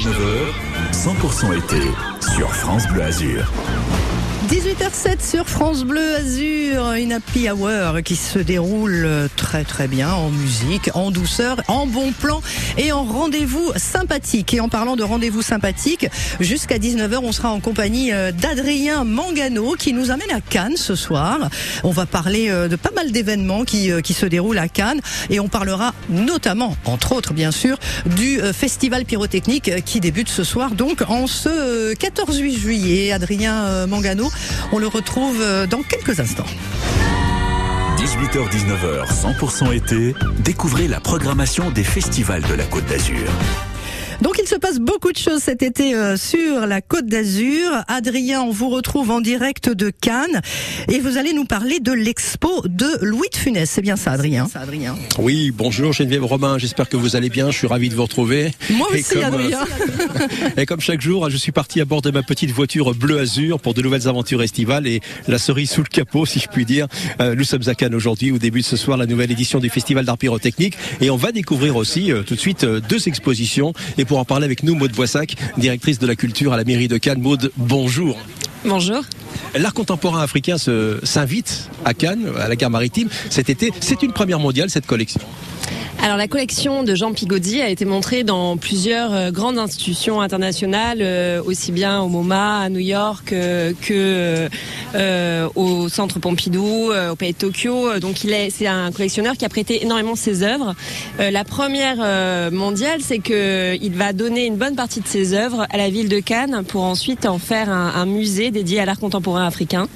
18h-19h, 100% été sur France Bleu Azur. 18h07 sur France Bleu Azur, une happy hour qui se déroule très très bien en musique, en douceur, en bon plan et en rendez-vous sympathique. Et en parlant de rendez-vous sympathique, jusqu'à 19h, on sera en compagnie euh, d'Adrien Mangano qui nous amène à Cannes ce soir. On va parler euh, de pas mal d'événements qui, euh, qui se déroulent à Cannes et on parlera notamment, entre autres bien sûr, du festival pyrotechnique qui débute ce soir, donc en ce 14 juillet. Adrien Mangano, on le retrouve euh, dans quelques instants. 18h-19h, 100% été, découvrez la programmation des festivals de la Côte d'Azur. Donc il se passe beaucoup de choses cet été euh, sur la Côte d'Azur. Adrien, on vous retrouve en direct de Cannes et vous allez nous parler de l'expo de Louis de Funès. C'est bien ça, Adrien. Ça, Adrien. Oui, bonjour Geneviève Romain. J'espère que vous allez bien. Je suis ravi de vous retrouver. Moi aussi, et comme, Adrien. et comme chaque jour, je suis parti à bord de ma petite voiture bleu azur pour de nouvelles aventures estivales et la cerise sous le capot, si je puis dire. Euh, nous sommes à Cannes aujourd'hui, au début de ce soir, la nouvelle édition du Festival d'art pyrotechnique et on va découvrir aussi euh, tout de suite deux expositions et pour en parler avec nous, Maude Boissac, directrice de la culture à la mairie de Cannes. Maude, bonjour. Bonjour. L'art contemporain africain s'invite à Cannes, à la gare maritime, cet été. C'est une première mondiale, cette collection. Alors la collection de Jean Pigodi a été montrée dans plusieurs euh, grandes institutions internationales, euh, aussi bien au MoMA, à New York euh, que au Centre Pompidou, au Pays de Tokyo. Donc il est, c'est un collectionneur qui a prêté énormément ses œuvres. la première mondiale, c'est que il va donner une bonne partie de ses œuvres à la ville de Cannes pour ensuite en faire un musée dédié à l'art contemporain africain.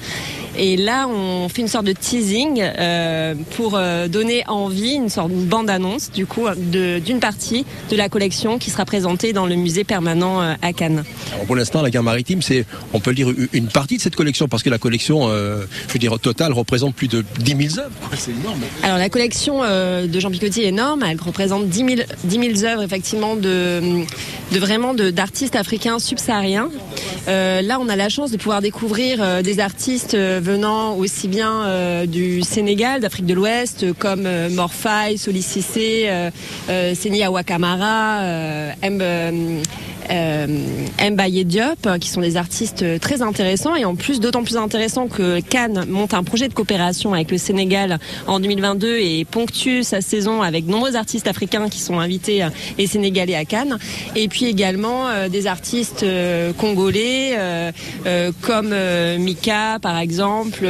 Et là, on fait une sorte de teasing euh, pour euh, donner envie, une sorte de bande-annonce, du coup, d'une partie de la collection qui sera présentée dans le musée permanent euh, à Cannes. Alors pour l'instant, la gare maritime, c'est, on peut le dire, une partie de cette collection, parce que la collection, euh, je veux dire, au total, représente plus de 10 000 œuvres. C'est énorme. Alors la collection euh, de Jean Picotti est énorme. Elle représente 10 000, 10 000 œuvres, effectivement, de, de vraiment d'artistes africains subsahariens. Euh, là, on a la chance de pouvoir découvrir euh, des artistes euh, venant aussi bien euh, du Sénégal, d'Afrique de l'Ouest, comme euh, Morphai, Soli Cissé, euh, Seni Awakamara, M euh, Mbaye Diop, qui sont des artistes très intéressants. Et en plus d'autant plus intéressant que Cannes monte un projet de coopération avec le Sénégal en 2022 et ponctue sa saison avec de nombreux artistes africains qui sont invités euh, et sénégalais à Cannes. Et puis également euh, des artistes euh, congolais euh, euh, comme euh, Mika par exemple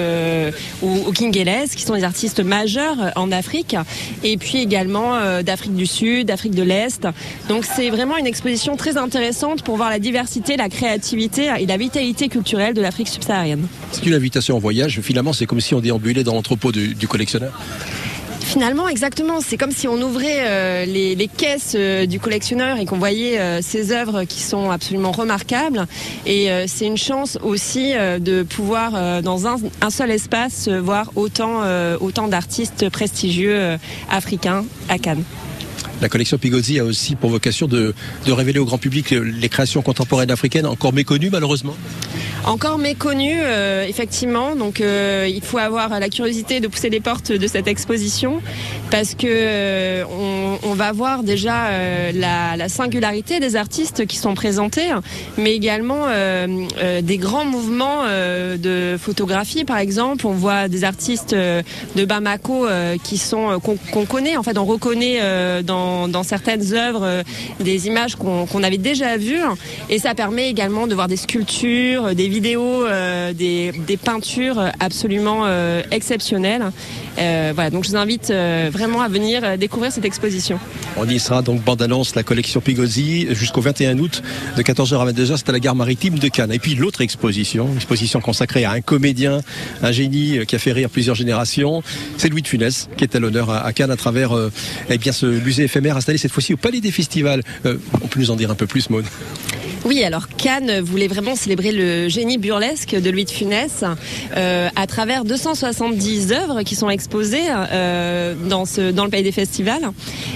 ou, ou qui sont des artistes majeurs en Afrique. Et puis également d'Afrique du Sud, d'Afrique de l'Est. Donc c'est vraiment une exposition très intéressante pour voir la diversité, la créativité et la vitalité culturelle de l'Afrique subsaharienne. C'est une invitation en voyage. Finalement, c'est comme si on déambulait dans l'entrepôt du, du collectionneur? Finalement, exactement. C'est comme si on ouvrait euh, les, les, caisses euh, du collectionneur et qu'on voyait euh, ces œuvres qui sont absolument remarquables. Et euh, c'est une chance aussi euh, de pouvoir, dans un, un, seul espace, voir autant, autant d'artistes prestigieux africains à Cannes. La collection Pigozzi a aussi pour vocation de, révéler au grand public les créations contemporaines africaines encore méconnues malheureusement. Encore méconnues euh, effectivement. Donc euh, il faut avoir la curiosité de pousser les portes de cette exposition parce que euh, on, va voir déjà euh, la, la, singularité des artistes qui sont présentés mais également des grands mouvements de photographie par exemple. On voit des artistes de Bamako qui sont qu'on qu connaît. En fait on reconnaît dans, dans, certaines œuvres des images qu'on qu avait déjà vues. Et ça permet également de voir des sculptures des vidéos des, des, peintures absolument exceptionnelles. Voilà. Donc je vous invite vraiment à venir découvrir cette exposition. On y sera donc bande annonce la collection Pigozzi jusqu'au 21 août de 14h à 22h c'est à la gare maritime de Cannes. Et puis l'autre exposition exposition consacrée à un comédien un génie qui a fait rire plusieurs générations. C'est Louis de Funès qui est à l'honneur à Cannes à travers euh, eh bien ce musée éphémère installé cette fois-ci au Palais des Festivals. Euh, on peut nous en dire un peu plus, Maud? Oui, alors Cannes voulait vraiment célébrer le génie burlesque de Louis de Funès euh, à travers 270 œuvres qui sont exposées euh, dans, le pays des festivals.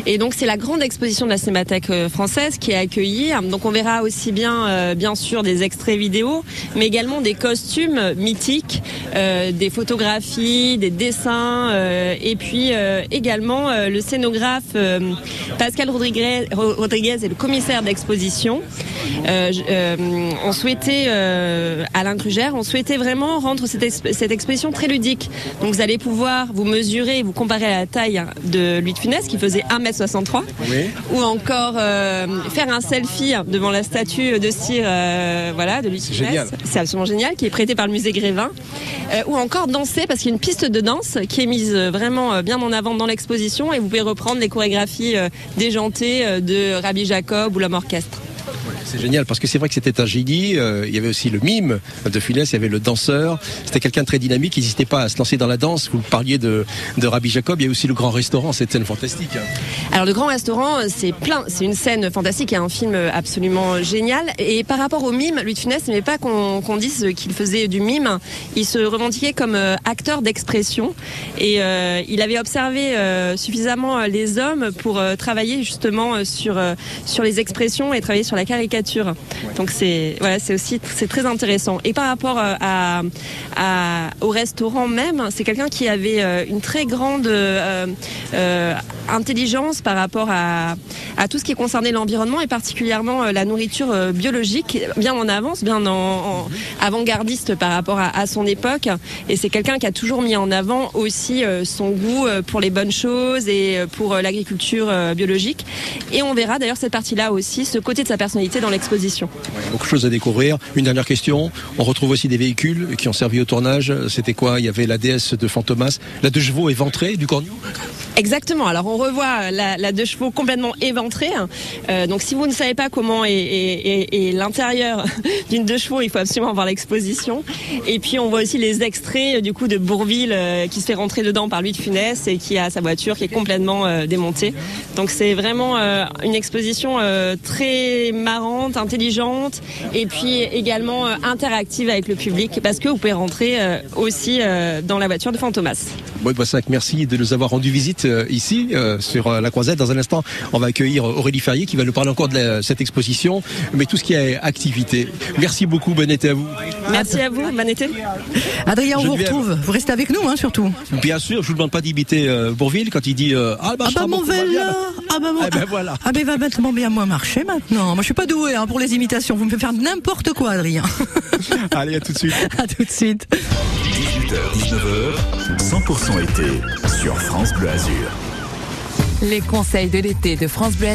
Et donc c'est la grande exposition de la Cinémathèque euh, française qui est accueillie. Donc on verra aussi bien, euh, bien sûr, des extraits vidéo, mais également des costumes mythiques, des photographies, des dessins, et puis également le scénographe Pascal Rodriguez, Rodriguez est le commissaire d'exposition. Euh, euh, on souhaitait, euh, Alain Krugère, on souhaitait vraiment rendre cette, cette, exposition très ludique. Donc vous allez pouvoir vous mesurer, vous comparer à la taille de Louis de Funès qui faisait 1m63, oui. ou encore faire un selfie devant la statue de cire voilà, de Louis de Funès. C'est absolument génial, qui est prêté par le musée Grévin. Ou encore danser, parce qu'il y a une piste de danse qui est mise vraiment bien en avant dans l'exposition et vous pouvez reprendre les chorégraphies déjantées de Rabbi Jacob ou l'homme orchestre. C'est génial parce que c'est vrai que c'était un génie. Euh, il y avait aussi le mime de Funès, il y avait le danseur. C'était quelqu'un de très dynamique. Il n'hésitait pas à se lancer dans la danse. Vous parliez de, de Rabbi Jacob. Il y a aussi le grand restaurant. Cette scène fantastique. Alors le grand restaurant, c'est plein. C'est une scène fantastique et un film absolument génial. Et par rapport au mime, Louis de Funès n'aimait pas qu'on qu dise qu'il faisait du mime. Il se revendiquait comme euh, acteur d'expression et euh, il avait observé suffisamment les hommes pour travailler justement sur sur les expressions et travailler sur la caricature donc c'est voilà, c'est aussi c'est très intéressant. Et par rapport euh, au restaurant même, c'est quelqu'un qui avait euh, une très grande euh, intelligence par rapport à, tout ce qui concernait l'environnement et particulièrement la nourriture biologique, bien en avance, bien en, avant-gardiste par rapport à, à, son époque. Et c'est quelqu'un qui a toujours mis en avant aussi son goût pour les bonnes choses et pour l'agriculture biologique. Et on verra d'ailleurs cette partie-là aussi, ce côté de sa personnalité dans l'exposition. beaucoup de choses à découvrir. Une dernière question. On retrouve aussi des véhicules qui ont servi au tournage. C'était quoi? Il y avait la déesse de Fantomas, la deux chevaux éventrée du Cornu Exactement. Alors on revoit la, la deux chevaux complètement éventrée. Euh, donc si vous ne savez pas comment est, l'intérieur d'une deux chevaux, il faut absolument voir l'exposition. Et puis on voit aussi les extraits du coup de Bourville euh, qui se fait rentrer dedans par Louis de Funès et qui a sa voiture qui est complètement euh, démontée. Donc c'est vraiment euh, une exposition euh, très marrante, intelligente et puis également euh, interactive avec le public parce que vous pouvez rentrer aussi dans la voiture de Fantomas. Bon, merci de nous avoir rendu visite euh, ici euh, sur euh, la Croisette. Dans un instant, on va accueillir Aurélie Ferrier qui va nous parler encore de la, cette exposition, mais tout ce qui est activité. Merci beaucoup, bon été à vous. Merci à vous, bon été. Adrien, on vous retrouve. Vous restez avec nous, hein, surtout. Bien sûr, je vous demande pas d'imiter euh, Bourville quand il dit euh, Ah bah, ah bah mon vélo Ah bah mon... Eh ben voilà. Ah ben va maintenant bien moins marcher maintenant. Moi je suis pas doué hein, pour les imitations. Vous me faites faire n'importe quoi, Adrien. Allez, à tout de suite. à tout de suite. 18h, 19h, 100% été sur France Bleu Azur. Россия. Les conseils de l'été de France Bleu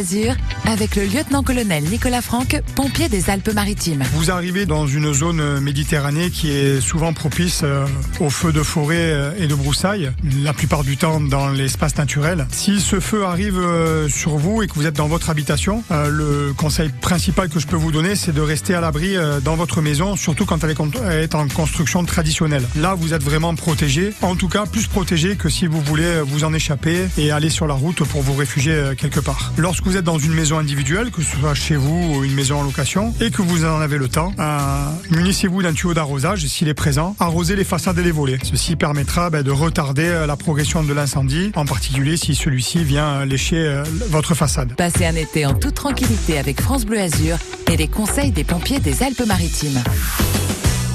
avec le lieutenant-colonel Nicolas Franck, pompier des Alpes-Maritimes. Vous arrivez dans une zone méditerranée qui est souvent propice euh, aux feux de forêt euh, et de broussailles, la plupart du temps dans l'espace naturel. Si ce feu arrive euh, sur vous et que vous êtes dans votre habitation, le conseil principal que je peux vous donner, c'est de rester à l'abri dans votre maison, surtout quand elle est en construction traditionnelle. Là, vous êtes vraiment protégé, en tout cas plus protégé que si vous voulez vous en échapper et aller sur la route pour vous réfugier quelque part. Lorsque vous êtes dans une maison individuelle, que ce soit chez vous ou une maison en location, et que vous en avez le temps, euh, munissez-vous d'un tuyau d'arrosage, s'il est présent, arrosez les façades et les volets. Ceci permettra ben, de retarder la progression de l'incendie, en particulier si celui-ci vient lécher euh, votre façade. Passez un été en toute tranquillité avec France Bleu Azur et les conseils des pompiers des Alpes-Maritimes.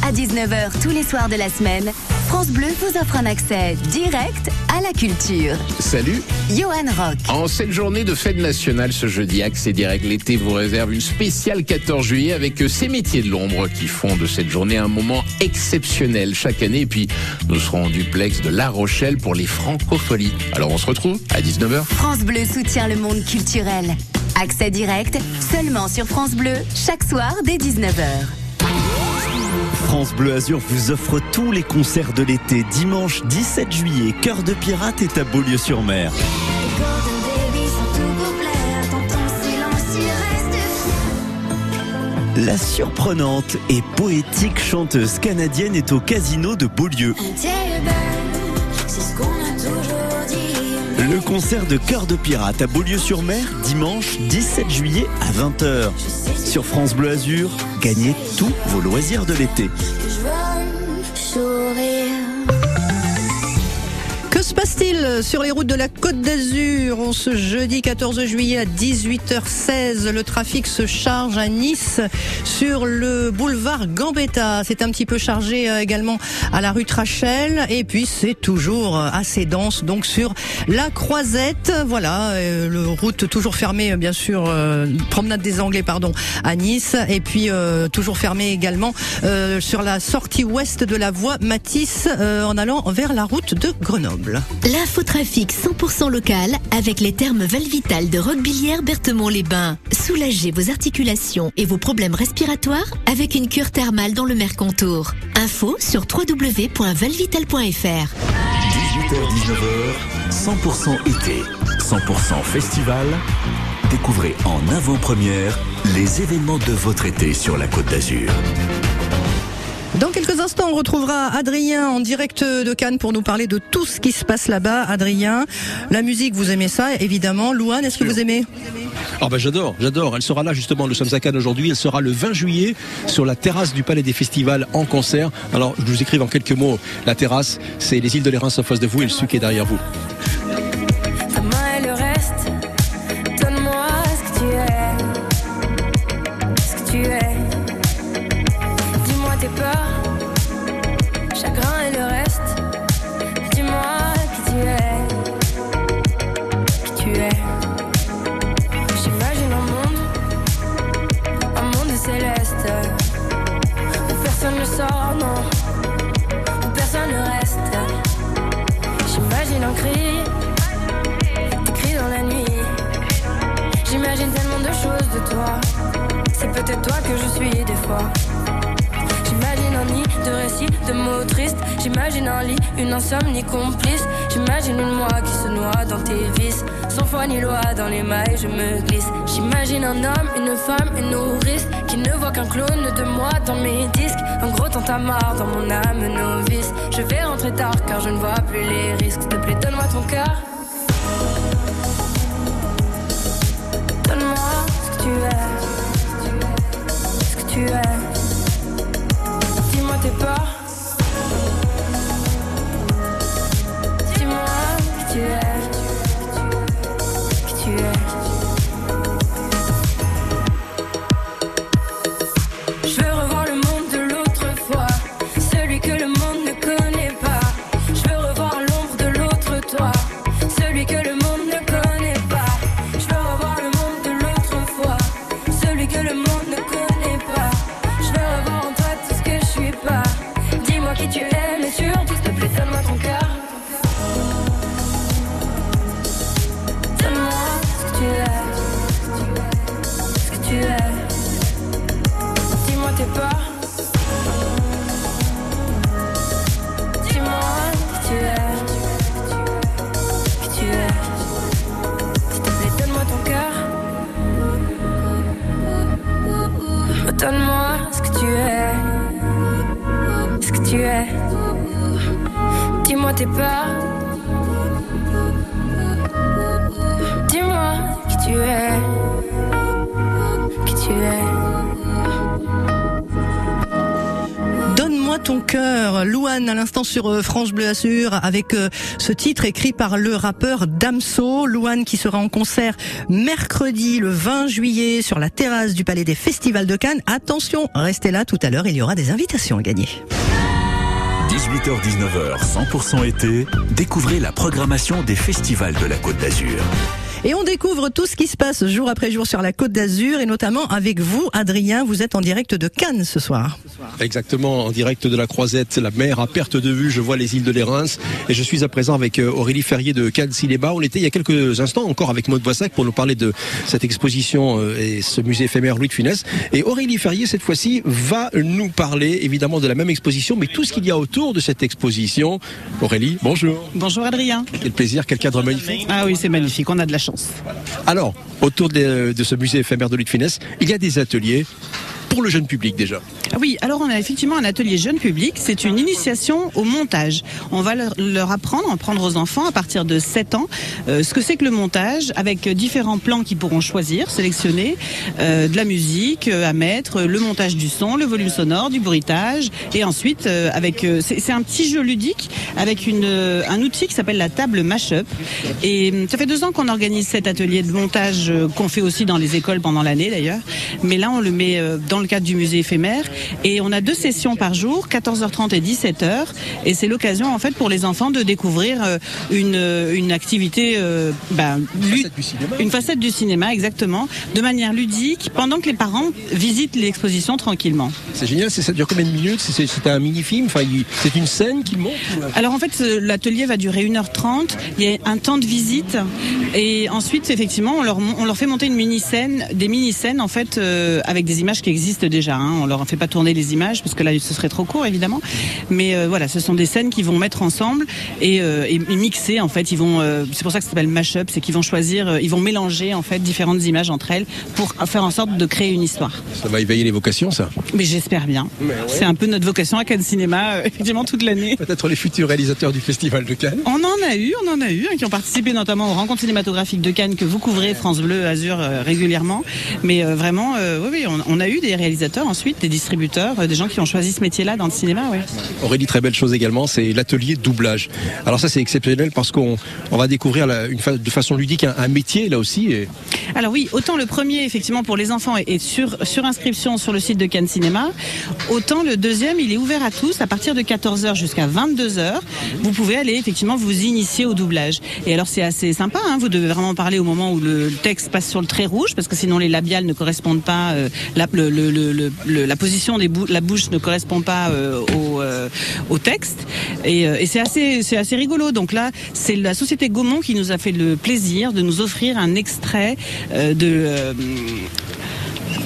À 19h tous les soirs de la semaine, France Bleu vous offre un accès direct à la culture. Salut Johan Rock. En cette journée de fête nationale ce jeudi, Accès Direct l'été vous réserve une spéciale 14 juillet avec ces métiers de l'ombre qui font de cette journée un moment exceptionnel chaque année. Et puis nous serons en duplex de La Rochelle pour les francopholies. Alors on se retrouve à 19h. France Bleu soutient le monde culturel. Accès direct seulement sur France Bleu chaque soir dès 19h. France Bleu Azur vous offre tous les concerts de l'été. Dimanche 17 juillet, Cœur de Pirate est à Beaulieu-sur-Mer. La surprenante et poétique chanteuse canadienne est au casino de Beaulieu. Le concert de Cœur de Pirate à Beaulieu-sur-Mer, dimanche 17 juillet à 20h. Sur France Bleu Azur, gagnez tous vos loisirs de l'été. Se passe-t-il sur les routes de la Côte d'Azur On ce jeudi 14 juillet à 18h16, le trafic se charge à Nice sur le boulevard Gambetta. C'est un petit peu chargé euh, également à la rue Trachel et puis c'est toujours euh, assez dense donc sur la Croisette. Voilà, euh, le route toujours fermée bien sûr, promenade des Anglais pardon à Nice et puis toujours fermée également sur la sortie ouest de la voie Matisse en allant vers la route de Grenoble. L'infotrafic 100% local avec les termes Valvital de Roquebillière Berthemont-les-Bains. Soulagez vos articulations et vos problèmes respiratoires avec une cure thermale dans le Mercontour. Info sur www.valvital.fr. 18h-19h, 100% été, 100% festival. Découvrez en avant-première les événements de votre été sur la Côte d'Azur. Dans quelques instants, on retrouvera Adrien en direct de Cannes pour nous parler de tout ce qui se passe là-bas. Adrien, la musique, vous aimez ça, évidemment. Louane, est-ce que vous aimez? Ah ben j'adore, j'adore. Elle sera là justement, nous sommes à Cannes aujourd'hui. Elle sera le 20 juillet sur la terrasse du Palais des Festivals en concert. Alors je vous écrive en quelques mots. La terrasse, c'est les îles de l'Érins en face de vous et le suc est derrière vous. J'imagine un nid de récits, de mots tristes. J'imagine un lit, une insomnie complice. J'imagine une moi qui se noie dans tes vices. Sans foi ni loi, dans les mailles, je me glisse. J'imagine un homme, une femme, une nourrice. Qui ne voit qu'un clone de moi dans mes disques. Un gros tantamar dans mon âme novice. Je vais rentrer tard car je ne vois plus les risques. S'il te donne-moi ton cœur. Tu es. Sur euh, France Bleu Azur avec euh, ce titre écrit par le rappeur Damso. Louane qui sera en concert mercredi le 20 juillet sur la terrasse du Palais des Festivals de Cannes. Attention, restez là tout à l'heure, il y aura des invitations à gagner. 18h-19h, 100% été, découvrez la programmation des festivals de la Côte d'Azur. Et on découvre tout ce qui se passe jour après jour sur la Côte d'Azur et notamment avec vous, Adrien. Vous êtes en direct de Cannes ce soir. Exactement, en direct de la Croisette, la mer à perte de vue, je vois les îles de l'Érins et je suis à présent avec euh, Aurélie Ferrier de Cannes Cinéma. On était il y a quelques instants encore avec Maud Boissac pour nous parler de cette exposition euh, et ce musée éphémère Louis de Funès. Et Aurélie Ferrier, cette fois-ci, va nous parler évidemment de la même exposition, mais tout ce qu'il y a autour de cette exposition. Aurélie, bonjour. Bonjour Adrien. Quel plaisir, quel cadre magnifique. Ah oui, c'est magnifique, on a de la Alors, autour de, ce musée éphémère de de Funès, il y a des ateliers pour le jeune public déjà. Oui, alors on a effectivement un atelier jeune public. C'est une initiation au montage. On va leur, leur apprendre, apprendre aux enfants à partir de 7 ans euh, ce que c'est que le montage avec différents plans qu'ils pourront choisir, sélectionner, euh, de la musique euh, à mettre, le montage du son, le volume sonore, du bruitage et ensuite avec c'est un petit jeu ludique avec une, un outil qui s'appelle la table Mashup. Et ça fait deux ans qu'on organise cet atelier de montage qu'on fait aussi dans les écoles pendant l'année d'ailleurs. Mais là, on le met euh, dans le cadre du musée éphémère. Et on a deux sessions par jour, 14h30 et 17h. Et c'est l'occasion, en fait, pour les enfants de découvrir euh, une, euh, une activité, euh, ben, lu- une facette du cinéma, exactement, de manière ludique, pendant que les parents visitent l'exposition tranquillement. C'est génial, ça dure combien de minutes C'est- un mini-film enfin, C'est une scène qu'il monte Alors en fait, l'atelier va durer 1h30. Il y a un temps de visite. Et ensuite, effectivement, on leur, mon- on leur fait monter une mini-scène, des mini-scènes en fait, euh, avec des images qui existent déjà. Hein. On leur fait pas tourner les images parce que là, ce serait trop court, évidemment. Mais euh, voilà, ce sont des scènes qu'ils vont mettre ensemble et, euh, et- mixer. En fait, ils vont. euh, c'est pour ça que ça s'appelle mash-up, c'est qu'ils vont choisir, euh, ils vont mélanger en fait différentes images entre elles pour faire en sorte de créer une histoire. Ça va éveiller les vocations, ça? Mais j'espère bien. C'est un peu notre vocation à Cannes Cinéma, euh, effectivement, toute l'année. Peut-être les futurs réalisateurs du Festival de Cannes. On en a eu, on en a eu, hein, qui ont participé notamment aux rencontres cinématographiques de Cannes que vous couvrez France Bleu, Azur euh, régulièrement. Mais euh, vraiment, euh, oui, oui, on, on a eu des réalisateurs ensuite, des distributeurs, euh, des gens qui ont choisi ce métier-là dans le cinéma, oui. Aurélie, très belle chose également, c'est l'atelier doublage. Alors ça, c'est exceptionnel parce qu'on on va découvrir la- une fa- de façon ludique un, un métier là aussi. Et Alors oui, autant le premier, effectivement, pour les enfants est sur, sur inscription sur le site de Cannes Cinéma, autant le deuxième, il est ouvert à tous à partir de 14h jusqu'à 22h. Vous pouvez aller effectivement vous initier au doublage. Et alors c'est assez sympa, hein, vous devez vraiment parler au moment où le texte passe sur le trait rouge, parce que sinon les labiales ne correspondent pas, euh, la, le- le- le- le- le- la position des bou- la bouche ne correspond pas euh, au, euh, au texte. Et, euh, et c'est assez, c'est assez rigolo. Donc là, c'est la société Gaumont qui nous a fait le plaisir de nous offrir un extrait de.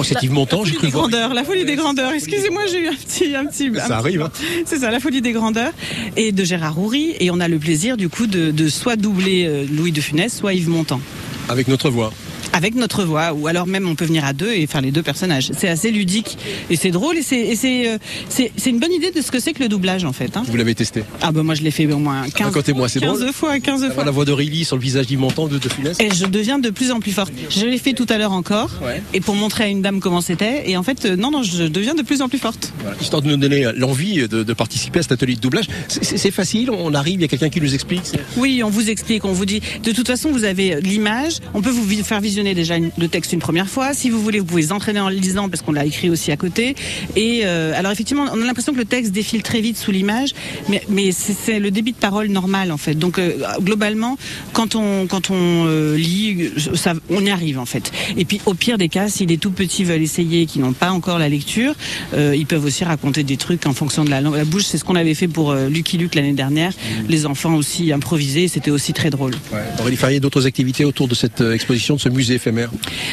c'est Yves Montand, j'ai cru voir. la folie des grandeurs. Excusez-moi, j'ai eu un petit, un petit. Ça un arrive, hein. C'est ça, la folie des grandeurs et de Gérard Houry. Et on a le plaisir du coup de, de soit doubler Louis de Funès, soit Yves Montand. Avec notre voix. Avec notre voix, ou alors même on peut venir à deux et faire les deux personnages. C'est assez ludique et c'est drôle et c'est euh, c'est une bonne idée de ce que c'est que le doublage en fait. hein. Vous l'avez testé? Ah bah moi je l'ai fait au moins 15, Racontez-moi, c'est 15 drôle. fois, 15 Avoir fois. la voix d'Aurélie sur le visage Montand de, de Funès. Et je deviens de plus en plus forte. Je l'ai fait tout à l'heure encore, et pour montrer à une dame comment c'était. Et en fait, euh, non, non, je deviens de plus en plus forte. Voilà, histoire de nous donner l'envie de, de participer à cet atelier de doublage. C'est- facile, on arrive, il y a quelqu'un qui nous explique. Oui, on vous explique, on vous dit. De toute façon, vous avez l'image. On peut vous faire visionner déjà le texte une première fois. Si vous voulez, vous pouvez entraîner en le lisant parce qu'on l'a écrit aussi à côté. Et euh, alors effectivement, on a l'impression que le texte défile très vite sous l'image, mais, mais c'est le débit de parole normal en fait. Donc euh, globalement, quand on quand on euh, lit, ça, on y arrive en fait. Et puis au pire des cas, si les tout petits veulent essayer, qui n'ont pas encore la lecture, ils peuvent aussi raconter des trucs en fonction de la langue, la bouche. C'est ce qu'on avait fait pour Lucky Luke l'année dernière. Les enfants aussi improvisés, c'était aussi très drôle. Aurélie Ferrier, d'autres activités autour de cette exposition, de ce musée éphémère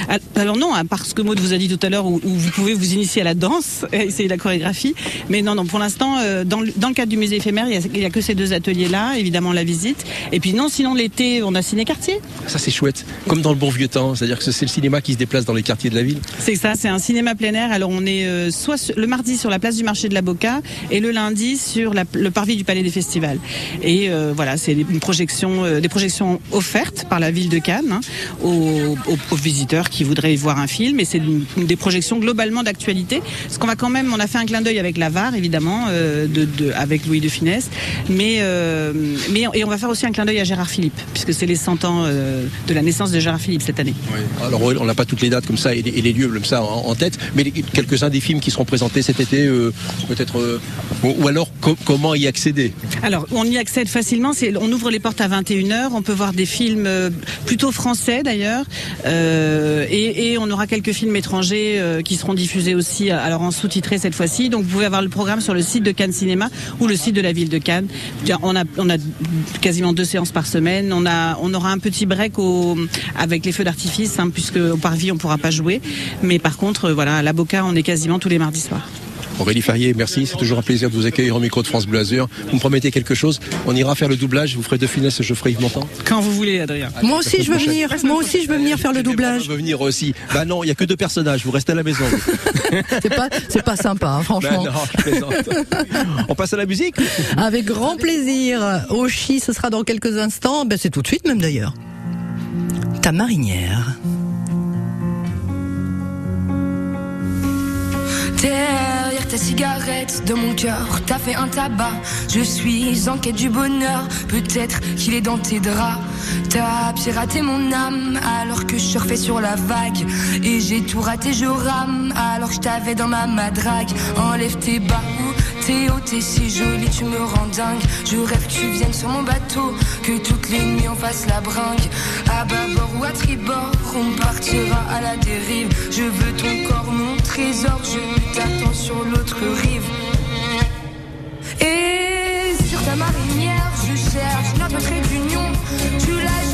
Al- Alors non, à part ce que Maud vous a dit tout à l'heure, où, où vous pouvez vous initier à la danse, essayer la chorégraphie. Mais non, non, pour l'instant, euh, dans, le- dans le cadre du musée éphémère, il y a- que ces deux ateliers-là, évidemment la visite. Et puis non, sinon l'été, on a Ciné Quartier. Ça c'est chouette, comme dans le bon vieux temps, c'est-à-dire que c'est le cinéma qui se déplace dans les quartiers de la ville. C'est ça, c'est un cinéma plein air. Alors on est euh, soit le mardi sur la place du marché de la Boca et le lundi sur la- le parvis du Palais des Festivals. Et euh, voilà, c'est une projection, des projections offertes par la ville de Cannes hein, aux, aux- aux visiteurs qui voudraient voir un film. Et c'est des projections globalement d'actualité. Parce qu'on va quand même, on a fait un clin d'œil avec la VAR évidemment, euh, de, de- avec Louis de Funès, mais euh, mais et on va faire aussi un clin d'œil à Gérard Philippe puisque c'est les 100 ans euh, de la naissance de Gérard Philippe cette année. Alors on n'a pas toutes les dates comme ça et les, et les lieux comme ça en, en tête, mais quelques-uns des films qui seront présentés cet été, peut-être, ou, alors co- comment y accéder? Alors, on y accède facilement. On ouvre les portes à 21h. On peut voir des films plutôt français d'ailleurs. Euh, et, et on aura quelques films étrangers euh, qui seront diffusés aussi, euh, alors en sous-titré cette fois-ci. Donc, vous pouvez avoir le programme sur le site de Cannes Cinéma ou le site de la ville de Cannes. On a, on a quasiment deux séances par semaine. On, a, on aura un petit break au, avec les feux d'artifice, hein, puisque au parvis, on pourra pas jouer. Mais par contre, euh, voilà, à la Boca, on est quasiment tous les mardis soirs. Aurélie Ferrier, merci. C'est toujours un plaisir de vous accueillir au micro de France Bleu Azur. Vous me promettez quelque chose? On ira faire le doublage. Vous ferez De et je ferai Yves Montand Quand vous voulez, Adrien. Moi aussi, je veux venir. Moi aussi, je veux venir faire le doublage. Je veux venir aussi. Bah non, il y a que deux personnages. Vous restez à la maison. C'est pas, c'est pas sympa, hein, Bah franchement. non, je plaisante. On passe à la musique? Avec grand plaisir. Oshi, ce sera dans quelques instants. Ben, c'est tout de suite même d'ailleurs. Ta marinière. Derrière ta cigarette, de mon cœur, t'as fait un tabac. Je suis en quête du bonheur, peut-être qu'il est dans tes draps. T'as piraté mon âme alors que je surfais sur la vague. Et j'ai tout raté, je rame alors que je t'avais dans ma madrague. Enlève tes bas tes hauts, t'es si jolie, tu me rends dingue. Je rêve que tu viennes sur mon bateau, que toutes les nuits on fasse la bringue. À bâbord ou à tribord, on partira à la dérive. Je veux ton corps, mon trésor, je t'attends sur l'autre rive. Et sur ta marinière, je cherche notre trait d'union. Tu l'as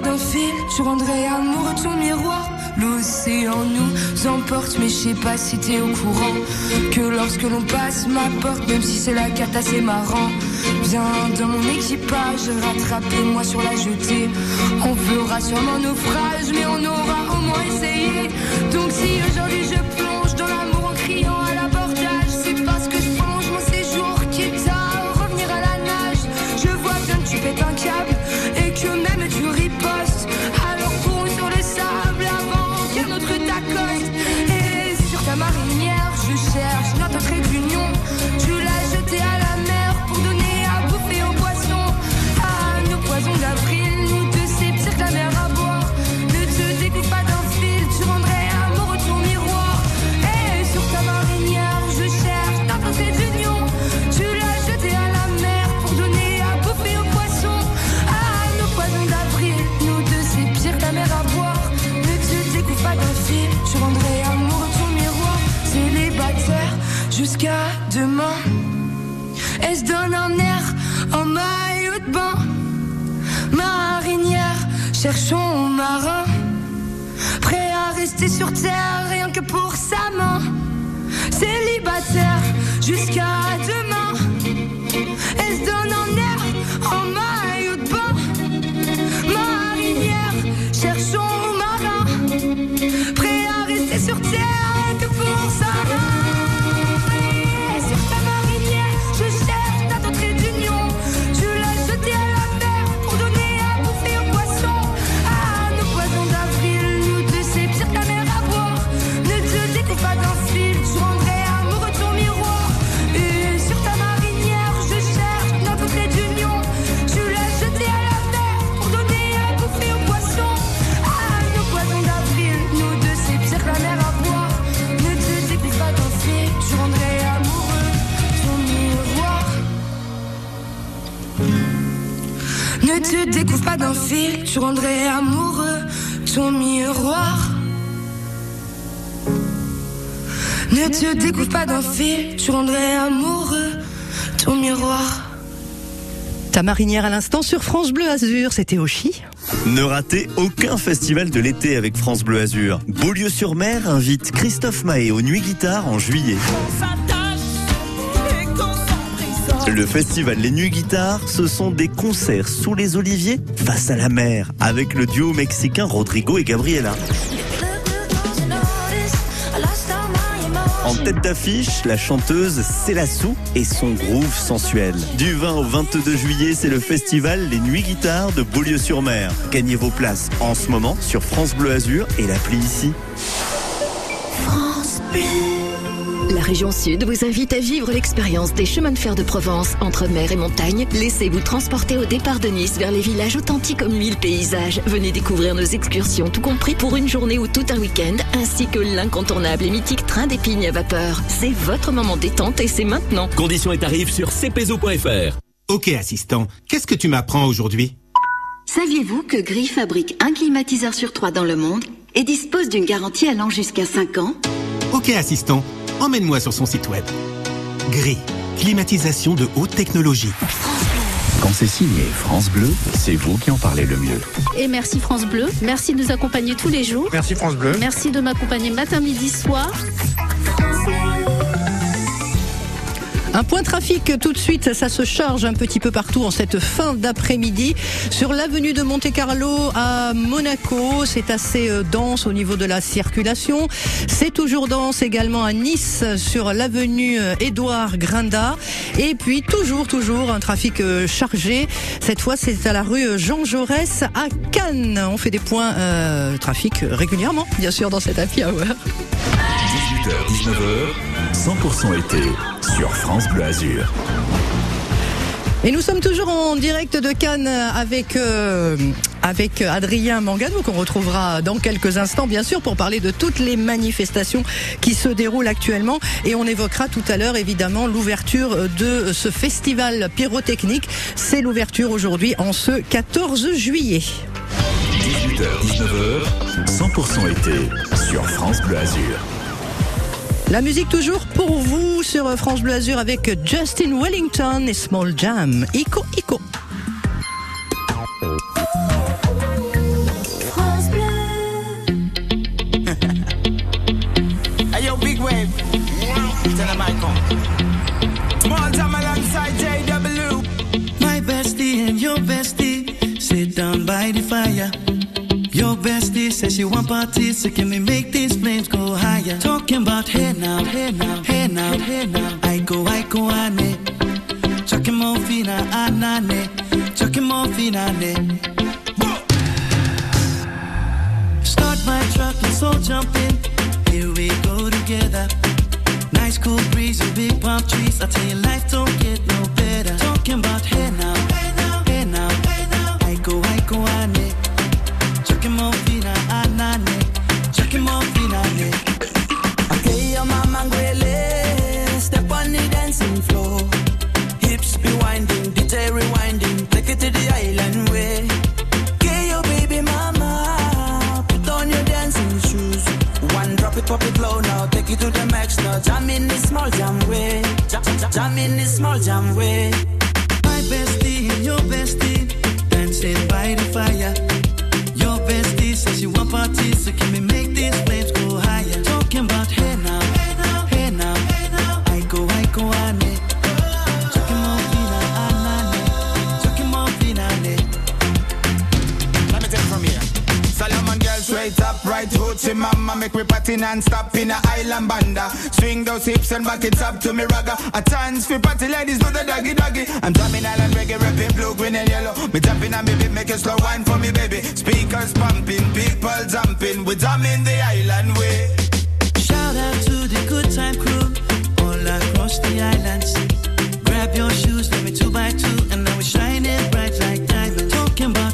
d'un fil, tu rendrais amoureux ton miroir. L'océan nous emporte, mais je sais pas si t'es au courant que lorsque l'on passe ma porte, même si c'est la cata, c'est marrant. Viens dans mon équipage, rattrapez-moi sur la jetée. On fera sûrement naufrage, mais on aura au moins essayé. Donc si aujourd'hui je plonge donne un air en maillot de bain. Marinière, cherchons marin. Prêt à rester sur terre rien que pour sa main. Célibataire jusqu'à demain. Donne pas d'un fil, tu rendrais amoureux ton miroir. Ne te découvre pas d'un fil, tu rendrais amoureux ton miroir. Ta marinière à l'instant sur France Bleu Azur, c'était Oshi. Ne ratez aucun festival de l'été avec France Bleu Azur. Beaulieu-sur-Mer invite Christophe Mahé aux Nuits Guitare en juillet. Le festival Les Nuits Guitare, ce sont des concerts sous les oliviers face à la mer avec le duo mexicain Rodrigo et Gabriela. En tête d'affiche, la chanteuse Célassou et son groove sensuel. Du 20 au 22 juillet, c'est le festival Les Nuits Guitare de Beaulieu-sur-Mer. Gagnez vos places en ce moment sur France Bleu Azur et l'appli ici. France Bleu. La région Sud vous invite à vivre l'expérience des chemins de fer de Provence entre mer et montagne. Laissez-vous transporter au départ de Nice vers les villages authentiques aux mille paysages. Venez découvrir nos excursions, tout compris pour une journée ou tout un week-end, ainsi que l'incontournable et mythique train d'épines à vapeur. C'est votre moment détente et c'est maintenant. Conditions et tarifs sur cpzo.fr. Ok assistant, qu'est-ce que tu m'apprends aujourd'hui? Saviez-vous que Gris fabrique un climatiseur sur trois dans le monde et dispose d'une garantie allant jusqu'à 5 ans? Ok assistant, emmène-moi sur son site web. Gris, climatisation de haute technologie. Quand c'est signé France Bleu, c'est vous qui en parlez le mieux. Et merci France Bleu. Merci de nous accompagner tous les jours. Merci France Bleu. Merci de m'accompagner matin, midi, soir. Un point trafic tout de suite, ça se charge un petit peu partout en cette fin d'après-midi. Sur l'avenue de Monte Carlo à Monaco, c'est assez euh, dense au niveau de la circulation. C'est toujours dense également à Nice sur l'avenue euh, Édouard Grinda. Et puis toujours, toujours un trafic euh, chargé. Cette fois, c'est à la rue Jean Jaurès à Cannes. On fait des points euh, trafic régulièrement, bien sûr, dans cette happy hour. 18h, 19h, 100% été sur France Bleu Azur. Et nous sommes toujours en direct de Cannes avec euh, avec Adrien Mangano qu'on retrouvera dans quelques instants bien sûr pour parler de toutes les manifestations qui se déroulent actuellement et on évoquera tout à l'heure évidemment l'ouverture de ce festival pyrotechnique. C'est l'ouverture aujourd'hui en ce 14 juillet. 18h, 19h, 100% été sur France Bleu Azur. La musique toujours pour vous sur France Bleu Azur avec Justin Wellington et Small Jam. Ico, Ico. Says she want parties, so can we make these flames go higher? Talking about hey now, hey now, hey now, hey now. I go, I go, ane. Chucking more fina, anane. Chucking more fina, ne. Start my truck and so jump in. Here we go together. Nice cool breeze and big palm trees. I tell you, life don't get no better. Talking about hey now, Make me party non-stop in a island banda. Swing those hips and back it up to me ragga. A chance for party ladies do the doggy doggy. I'm drumming island reggae, rapping blue, green and yellow. Me jumping me beat, make a slow wine for me baby. Speakers pumping, people jumping. We drumming the island way. Shout out to the good time crew all across the islands. Grab your shoes, let me two by two, and now we're shining bright like diamonds. Talking about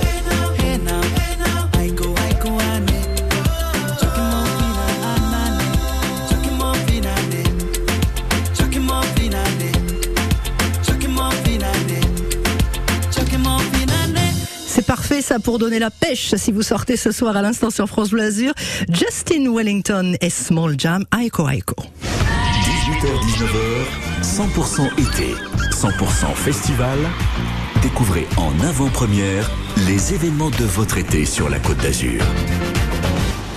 Ça pour donner la pêche si vous sortez ce soir à l'instant sur France Bleu Azur. Justin Wellington et Small Jam, Aiko Aiko. 18h, 19h, 100% été, 100% festival. Découvrez en avant-première les événements de votre été sur la Côte d'Azur.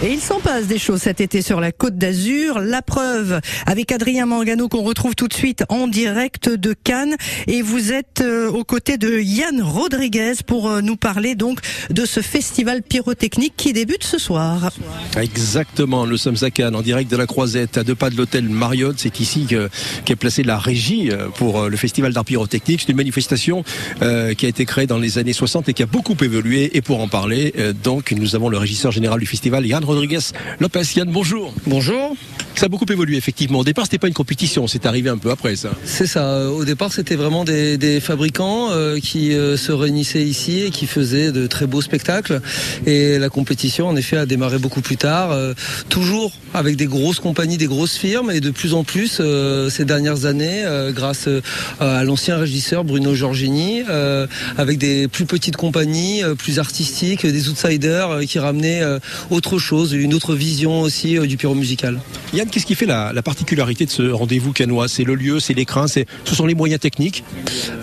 Et il s'en passe des choses cet été sur la Côte d'Azur. La preuve avec Adrien Mangano qu'on retrouve tout de suite en direct de Cannes. Et vous êtes euh, aux côtés de Yann Rodriguez pour euh, nous parler donc de ce festival pyrotechnique qui débute ce soir. Exactement, nous sommes à Cannes en direct de la Croisette, à deux pas de l'hôtel Marriott. C'est ici que, qu'est placée la régie euh, pour le festival d'art pyrotechnique. C'est une manifestation qui a été créée dans les années 60 et qui a beaucoup évolué. Et pour en parler, donc, nous avons le régisseur général du festival, Yann Rodriguez Lopez. Yann, bonjour. Bonjour. Ça a beaucoup évolué, effectivement. Au départ, c'était pas une compétition, c'est arrivé un peu après ça. C'est ça. Au départ, c'était vraiment des, des fabricants euh, qui euh, se réunissaient ici et qui faisaient de très beaux spectacles. Et la compétition, en effet, a démarré beaucoup plus tard, euh, toujours avec des grosses compagnies, des grosses firmes, et de plus en plus euh, ces dernières années, euh, grâce euh, à l'ancien régisseur Bruno Giorgini, euh, avec des plus petites compagnies, euh, plus artistiques, des outsiders euh, qui ramenaient euh, autre chose, une autre vision aussi euh, du pyro musical. Yann, qu'est-ce qui fait la, la particularité de ce rendez-vous canois C'est le lieu, c'est l'écran, c'est, ce sont les moyens techniques?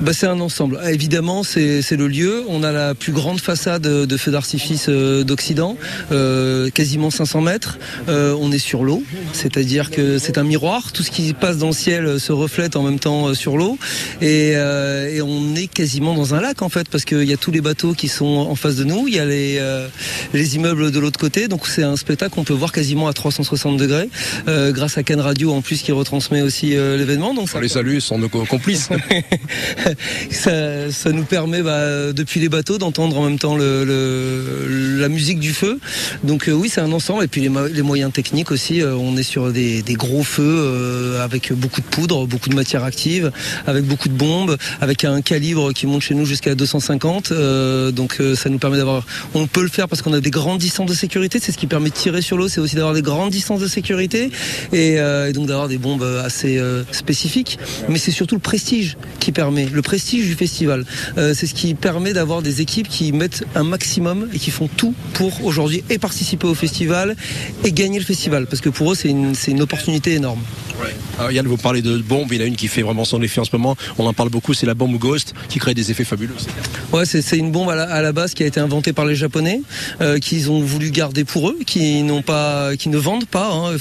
Bah, C'est un ensemble. Évidemment, c'est le lieu. On a la plus grande façade de feux d'artifice euh, d'Occident, euh, quasiment 500 mètres. Euh, on est sur l'eau, c'est-à-dire que c'est un miroir. Tout ce qui passe dans le ciel euh, se reflète en même temps euh, sur l'eau. Et, euh, et on est quasiment dans un lac, en fait, parce qu'il y a tous les bateaux qui sont en face de nous. Il y a les, euh, les immeubles de l'autre côté. Donc c'est un spectacle qu'on peut voir quasiment à 360 degrés, euh, grâce à Cannes Radio, en plus, qui retransmet aussi euh, l'événement. Donc ça les salue, sont nos co- complices. ça, ça nous permet bah, depuis les bateaux d'entendre en même temps le, le- la musique du feu. Donc euh, oui, c'est un ensemble. Et puis les, mo- les moyens techniques aussi. on est sur des, des gros feux avec beaucoup de poudre, beaucoup de matière active, avec beaucoup de bombes, avec un calibre qui monte chez nous jusqu'à 250. euh, donc ça nous permet d'avoir. On peut le faire parce qu'on a des distances de sécurité. C'est ce qui permet de tirer sur l'eau. C'est aussi d'avoir des grandes distances de sécurité et, euh, donc d'avoir des bombes assez euh, spécifiques. Mais c'est surtout le prestige qui permet, le prestige du festival. Euh, c'est ce qui permet d'avoir des équipes qui mettent un maximum et qui font tout pour aujourd'hui et participer au festival et gagner le festival. Parce que pour eux, c'est une opportunité énorme. Yann, vous parlez de bombes, il y en a une qui fait vraiment son effet en ce moment. On en parle beaucoup, c'est la bombe Ghost qui crée des effets fabuleux. Ouais, c'est une bombe à la, base qui a été inventée par les Japonais, euh, qu'ils ont voulu garder pour eux, qui n'ont pas, qui ne vendent pas. hein,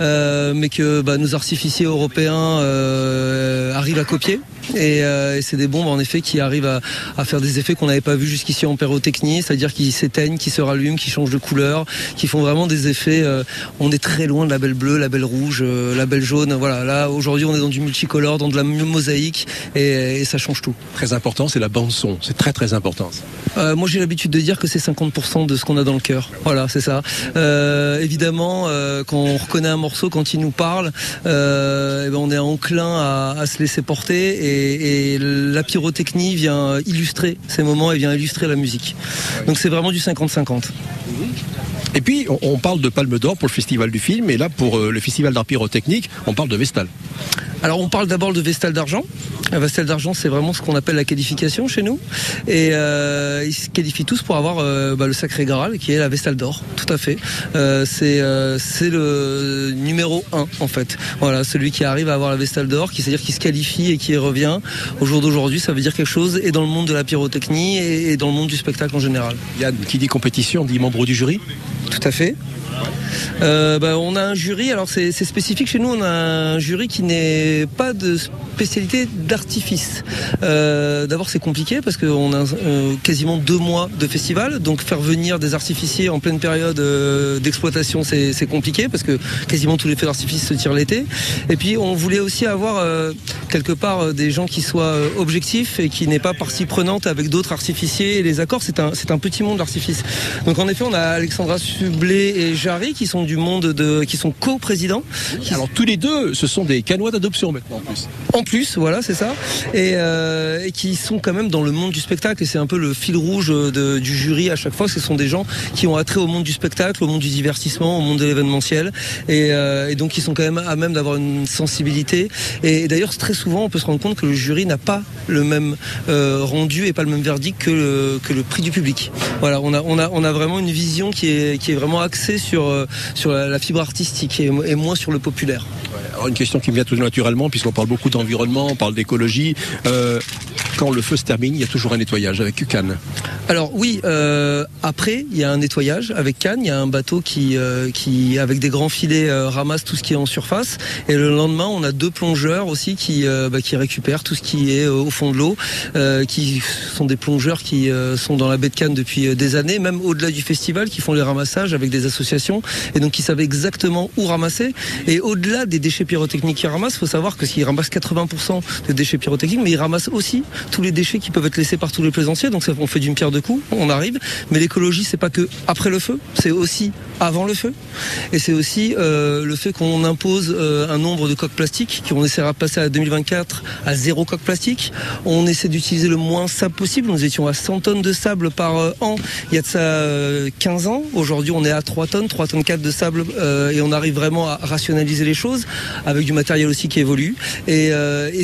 euh, mais que bah, nos artificiers européens euh, arrivent à copier. Et, euh, et c'est des bombes en effet qui arrivent à, à faire des effets qu'on n'avait pas vus jusqu'ici en pyrotechnie, c'est-à-dire qui s'éteignent, qui se rallument, qui changent de couleur, qui font vraiment des effets. euh, on est très loin de la belle bleue, la belle rouge, euh, la belle jaune. Voilà, là aujourd'hui on est dans du multicolore, dans de la mosaïque, et, et ça change tout. Très important, c'est la bande son. C'est très très important. moi, j'ai l'habitude de dire que c'est 50% de ce qu'on a dans le cœur. Voilà, c'est ça. Évidemment, quand on reconnaît un morceau, quand il nous parle, eh ben, on est enclin à, à se laisser porter. Et, et la pyrotechnie vient illustrer ces moments et vient illustrer la musique. Donc, c'est vraiment du 50-50. Et puis, on, parle de Palme d'Or pour le festival du film, et là, pour euh, le festival d'art pyrotechnique, on parle de Vestal. Alors on parle d'abord de Vestal d'argent. La Vestal d'argent, c'est vraiment ce qu'on appelle la qualification chez nous. Et euh, ils se qualifient tous pour avoir euh, bah, le sacré Graal, qui est la Vestal d'or. Tout à fait. Euh, c'est euh, c'est le numéro 1 en fait. Voilà, celui qui arrive à avoir la Vestal d'or, qui c'est-à-dire qui se qualifie et qui revient. Au jour d'aujourd'hui, ça veut dire quelque chose et dans le monde de la pyrotechnie et, et dans le monde du spectacle en général. Yann, qui dit compétition, dit membre du jury Tout à fait. Euh, bah, on a un jury, alors c'est spécifique chez nous, on a un jury qui n'est pas de spécialité d'artifice. Euh, D'abord c'est compliqué parce qu'on a euh, quasiment deux mois de festival, donc faire venir des artificiers en pleine période euh, d'exploitation c'est compliqué parce que quasiment tous les feux d'artifice se tirent l'été. Et puis on voulait aussi avoir euh, quelque part des gens qui soient objectifs et qui n'aient pas partie prenante avec d'autres artificiers et les accords. C'est un, un petit monde l'artifice. Donc en effet on a Alexandra Sublet et Jarry qui sont du monde de, qui sont co-présidents. Alors tous les deux, ce sont des canois d'adoption maintenant en plus. En plus, voilà, c'est ça. Et, euh, et qui sont quand même dans le monde du spectacle. Et c'est un peu le fil rouge de- du jury à chaque fois. Ce sont des gens qui ont attrait au monde du spectacle, au monde du divertissement, au monde de l'événementiel. Et, euh, et donc, ils sont quand même à même d'avoir une sensibilité. Et, d'ailleurs, très souvent, on peut se rendre compte que le jury n'a pas le même euh, rendu et pas le même verdict que le, que le prix du public. Voilà, on a, on a, on a vraiment une vision qui est, qui est vraiment axée sur, sur la, fibre artistique et, et moins sur le populaire. Alors une question qui me vient tout naturellement, puisqu'on parle beaucoup d'environnement, on parle d'écologie. Euh, quand le feu se termine, il y a toujours un nettoyage avec Cannes. Alors oui, euh, après il y a un nettoyage avec Cannes, il y a un bateau qui, euh, qui avec des grands filets euh, ramasse tout ce qui est en surface et le lendemain on a deux plongeurs aussi qui, bah, qui récupèrent tout ce qui est au fond de l'eau, qui sont des plongeurs qui sont dans la baie de Cannes depuis des années, même au-delà du festival, qui font les ramassages avec des associations et donc qui savent exactement où ramasser. Et au-delà des déchets pyrotechniques qu'ils ramassent, faut savoir que s'ils ramassent 80% des déchets pyrotechniques, mais ils ramassent aussi tous les déchets qui peuvent être laissés par tous les plaisanciers. Donc on fait d'une pierre deux coups, on arrive. Mais l'écologie, c'est pas que après le feu, c'est aussi avant le feu. Et c'est aussi euh, le fait qu'on impose euh, un nombre de coques plastiques, qu'on essaiera de passer à 2024 à zéro coque plastique. On essaie d'utiliser le moins sable possible. Nous étions à 100 tonnes de sable par euh, an il y a de ça euh, 15 ans. Aujourd'hui, on est à 3 tonnes, 3 tonnes 4 de sable et on arrive vraiment à rationaliser les choses avec du matériel aussi qui évolue et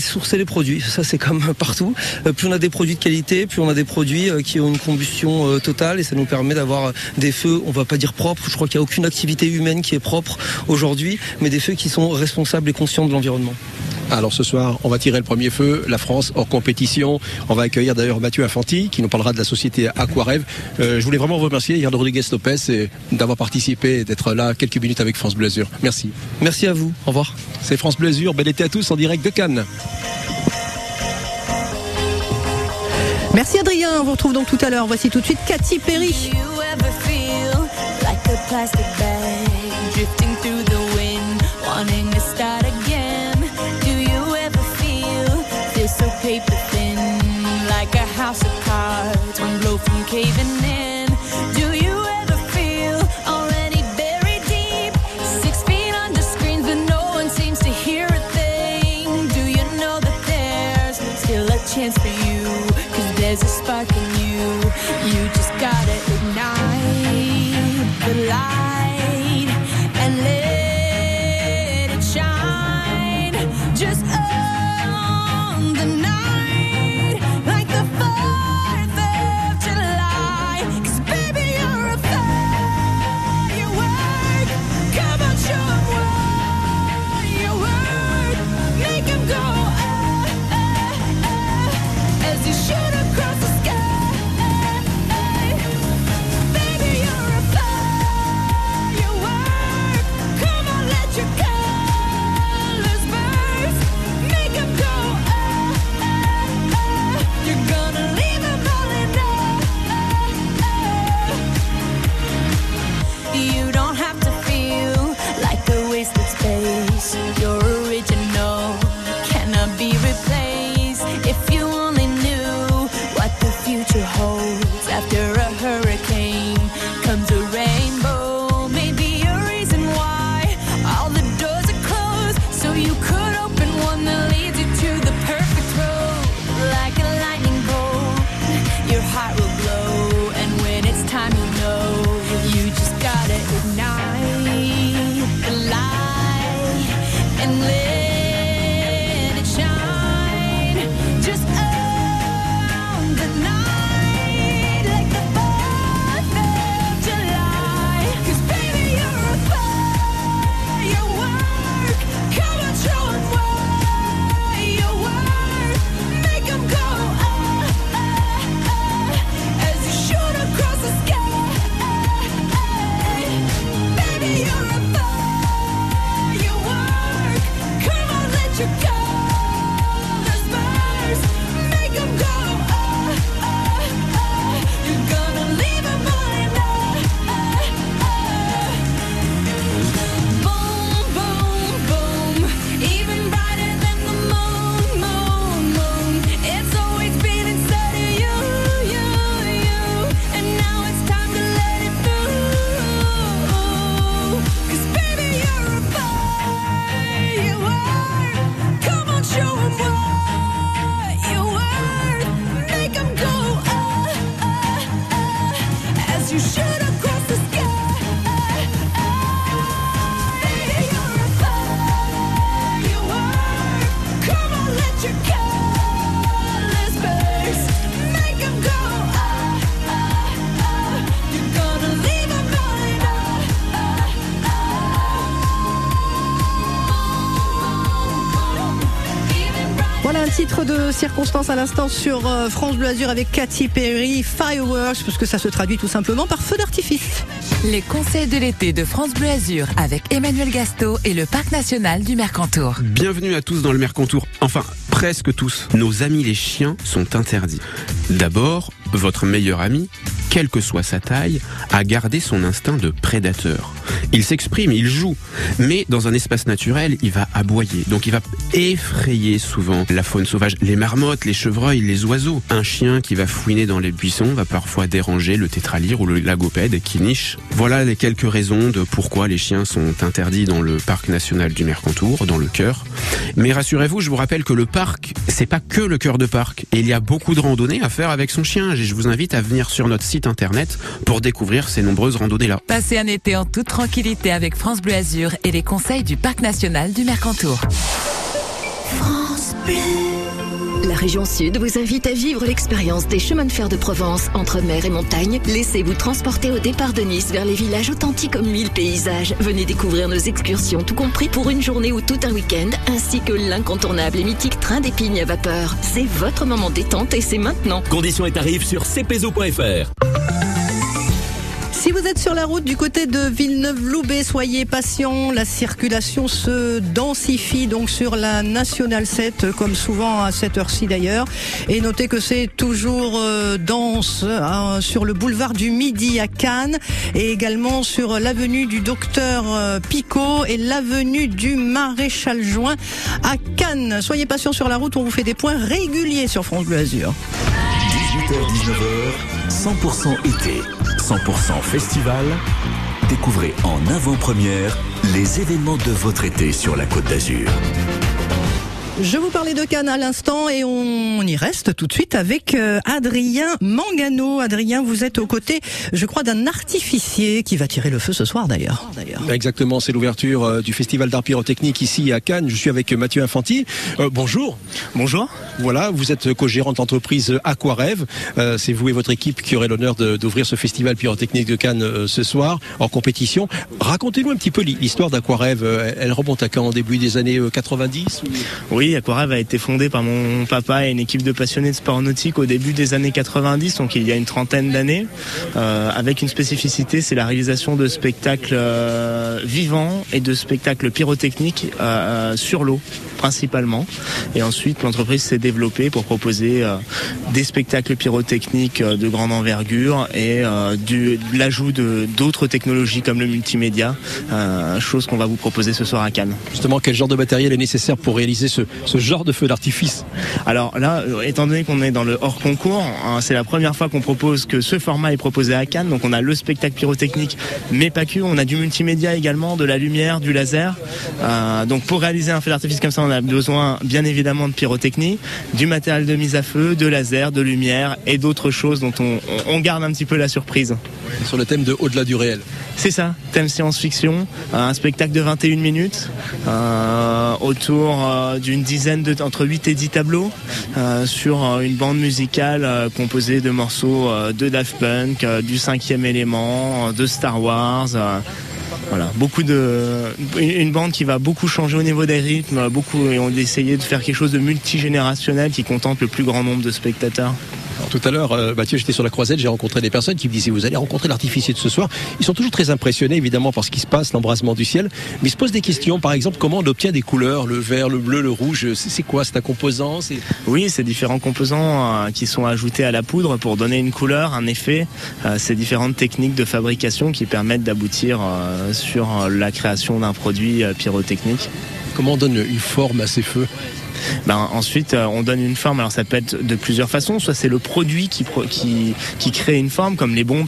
sourcer les produits. Ça, c'est comme partout. Euh, plus on a des produits de qualité, plus on a des produits euh, qui ont une combustion euh, totale et ça nous permet d'avoir des feux, on va pas dire propres. Je crois qu'il n'y a aucune activité humaine qui est propre aujourd'hui, mais des feux qui sont responsables et conscients de l'environnement. Alors ce soir, on va tirer le premier feu, la France hors compétition. On va accueillir d'ailleurs Mathieu Infanti qui nous parlera de la société Aquarêve. Euh, je voulais vraiment vous remercier, Yann Rodriguez Lopez, d'avoir participé et d'être là quelques minutes avec France Bleu. Merci. Merci à vous. Au revoir. C'est France Bleu Azur. Bel été à tous en direct de Cannes. Merci Adrien, on vous retrouve donc tout à l'heure. Voici tout de suite Cathy Perry. There's a spark in you. You just gotta ignite the light titre de circonstance à l'instant sur euh, France Bleu Azur avec Katy Perry, Fireworks, parce que ça se traduit tout simplement par feu d'artifice. Les conseils de l'été de France Bleu Azur avec Emmanuel Gasto et le Parc national du Mercantour. Bienvenue à tous dans le Mercantour. Enfin, presque tous. Nos amis les chiens sont interdits. D'abord, votre meilleur ami, quelle que soit sa taille, a gardé son instinct de prédateur. Il s'exprime, il joue, mais dans un espace naturel, il va aboyer. Donc il va effrayer souvent la faune sauvage, les marmottes, les chevreuils, les oiseaux. Un chien qui va fouiner dans les buissons va parfois déranger le tétralyre ou le lagopède qui niche. Voilà les quelques raisons de pourquoi les chiens sont interdits dans le parc national du Mercantour, dans le cœur. Mais rassurez-vous, je vous rappelle que le parc, c'est pas que le cœur de parc. Et il y a beaucoup de randonnées à faire avec son chien. Et je vous invite à venir sur notre site internet pour découvrir ces nombreuses randonnées-là. Passez un été en toute tranquillité avec France Bleu Azur et les conseils du Parc national du Mercantour. France Bleu. La région Sud vous invite à vivre l'expérience des chemins de fer de Provence entre mer et montagne. Laissez-vous transporter au départ de Nice vers les villages authentiques aux mille paysages. Venez découvrir nos excursions, tout compris pour une journée ou tout un week-end, ainsi que l'incontournable et mythique train d'épignes à vapeur. C'est votre moment détente et c'est maintenant. Conditions et tarifs sur cpzo.fr. Si vous êtes sur la route du côté de Villeneuve-Loubet, soyez patient. La circulation se densifie donc sur la Nationale 7, comme souvent à cette heure-ci d'ailleurs. Et notez que c'est toujours euh, dense hein, sur le boulevard du Midi à Cannes et également sur l'avenue du Docteur euh, Picot et l'avenue du Maréchal Juin à Cannes. Soyez patient sur la route, on vous fait des points réguliers sur France Bleu Azur. 18h-19h, 100% été, 100% festival. Découvrez en avant-première les événements de votre été sur la Côte d'Azur. Je vous parlais de Cannes à l'instant et on y reste tout de suite avec euh, Adrien Mangano. Adrien, vous êtes aux côtés, je crois, d'un artificier qui va tirer le feu ce soir d'ailleurs. Exactement, c'est l'ouverture euh, du festival d'art pyrotechnique ici à Cannes. Je suis avec Mathieu Infanti. Euh, bonjour. Bonjour. Voilà, vous êtes co-gérant de l'entreprise. Euh, c'est vous et votre équipe qui aurez l'honneur d'ouvrir ce festival pyrotechnique de Cannes euh, ce soir en compétition. Racontez-nous un petit peu l'histoire d'Aquarêve. Euh, Elle remonte à quand? Au début des années euh, 90 ou- Oui, Aquarave a été fondé par mon papa et une équipe de passionnés de sport nautique au début des années 90, donc il y a une trentaine d'années, euh, avec une spécificité, c'est la réalisation de spectacles euh, vivants et de spectacles pyrotechniques euh, sur l'eau principalement. Et ensuite, l'entreprise s'est développée pour proposer des spectacles pyrotechniques de grande envergure et de l'ajout d'autres technologies comme le multimédia, chose qu'on va vous proposer ce soir à Cannes. Justement, quel genre de matériel est nécessaire pour réaliser ce, ce genre de feu d'artifice Alors là, euh, étant donné qu'on est dans le hors concours, hein, c'est la première fois qu'on propose que ce format est proposé à Cannes. Donc on a le spectacle pyrotechnique, mais pas que. On a du multimédia également, de la lumière, du laser. Euh, donc pour réaliser un feu d'artifice comme ça, on a besoin bien évidemment de pyrotechnie, du matériel de mise à feu, de laser, de lumière et d'autres choses dont on, garde un petit peu la surprise. Sur le thème de au-delà du réel. C'est ça, thème science-fiction, un spectacle de 21 minutes, euh, autour d'une dizaine de, entre 8 et 10 tableaux, euh, sur euh, une bande musicale euh, composée de morceaux de Daft Punk, du cinquième élément, de Star Wars. voilà, beaucoup de une bande qui va beaucoup changer au niveau des rythmes, beaucoup et on a essayé de faire quelque chose de multigénérationnel qui contente le plus grand nombre de spectateurs. Tout à l'heure, euh, Mathieu, j'étais sur la croisette, j'ai rencontré des personnes qui me disaient, vous allez rencontrer l'artificier de ce soir. Ils sont toujours très impressionnés, évidemment, par ce qui se passe, l'embrasement du ciel. Mais ils se posent des questions, par exemple, comment on obtient des couleurs, le vert, le bleu, le rouge, c'est quoi? C'est un composant? Oui, c'est différents composants euh, qui sont ajoutés à la poudre pour donner une couleur, un effet. Euh, c'est différentes techniques de fabrication qui permettent d'aboutir sur la création d'un produit pyrotechnique. Comment on donne une forme à ces feux? Ben, ensuite, euh, on donne une forme. Alors, ça peut être de plusieurs façons. Soit c'est le produit qui, qui, qui crée une forme, comme les bombes